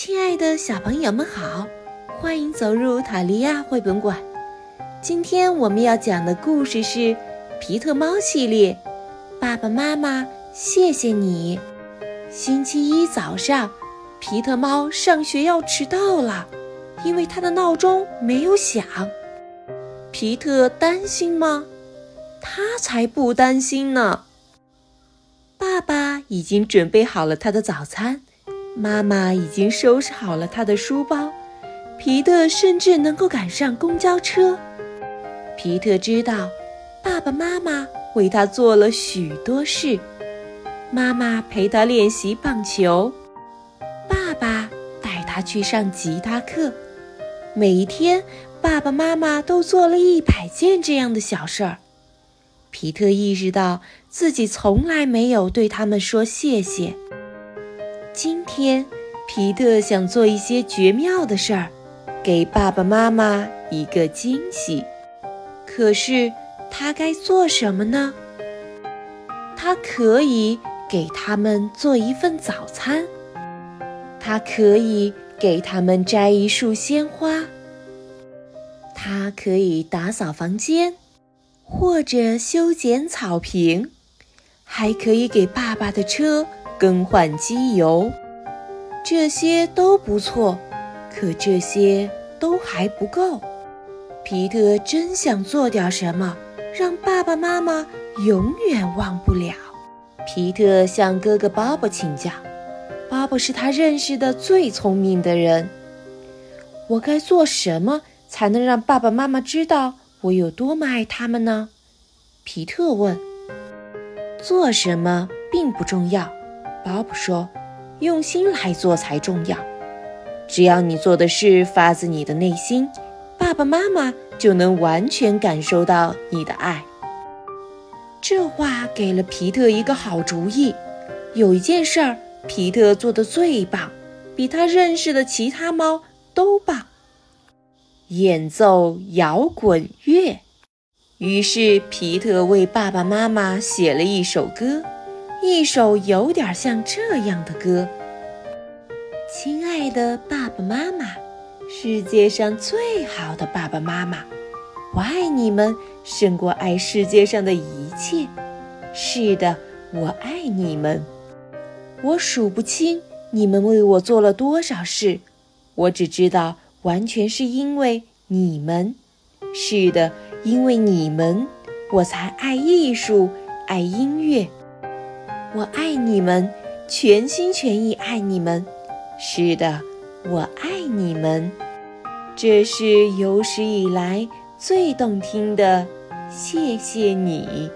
亲爱的小朋友们好，欢迎走入塔利亚绘本馆。今天我们要讲的故事是《皮特猫系列》。爸爸妈妈，谢谢你。星期一早上，皮特猫上学要迟到了，因为他的闹钟没有响。皮特担心吗？他才不担心呢。爸爸已经准备好了他的早餐。妈妈已经收拾好了他的书包，皮特甚至能够赶上公交车。皮特知道，爸爸妈妈为他做了许多事。妈妈陪他练习棒球，爸爸带他去上吉他课。每一天，爸爸妈妈都做了一百件这样的小事儿。皮特意识到自己从来没有对他们说谢谢。天，皮特想做一些绝妙的事儿，给爸爸妈妈一个惊喜。可是，他该做什么呢？他可以给他们做一份早餐，他可以给他们摘一束鲜花，他可以打扫房间，或者修剪草坪，还可以给爸爸的车。更换机油，这些都不错，可这些都还不够。皮特真想做点什么，让爸爸妈妈永远忘不了。皮特向哥哥鲍勃请教，鲍勃是他认识的最聪明的人。我该做什么才能让爸爸妈妈知道我有多么爱他们呢？皮特问。做什么并不重要。巴布说：“用心来做才重要。只要你做的事发自你的内心，爸爸妈妈就能完全感受到你的爱。”这话给了皮特一个好主意。有一件事儿，皮特做的最棒，比他认识的其他猫都棒——演奏摇滚乐。于是，皮特为爸爸妈妈写了一首歌。一首有点像这样的歌：“亲爱的爸爸妈妈，世界上最好的爸爸妈妈，我爱你们胜过爱世界上的一切。是的，我爱你们。我数不清你们为我做了多少事，我只知道完全是因为你们。是的，因为你们，我才爱艺术，爱音乐。”我爱你们，全心全意爱你们。是的，我爱你们。这是有史以来最动听的谢谢你。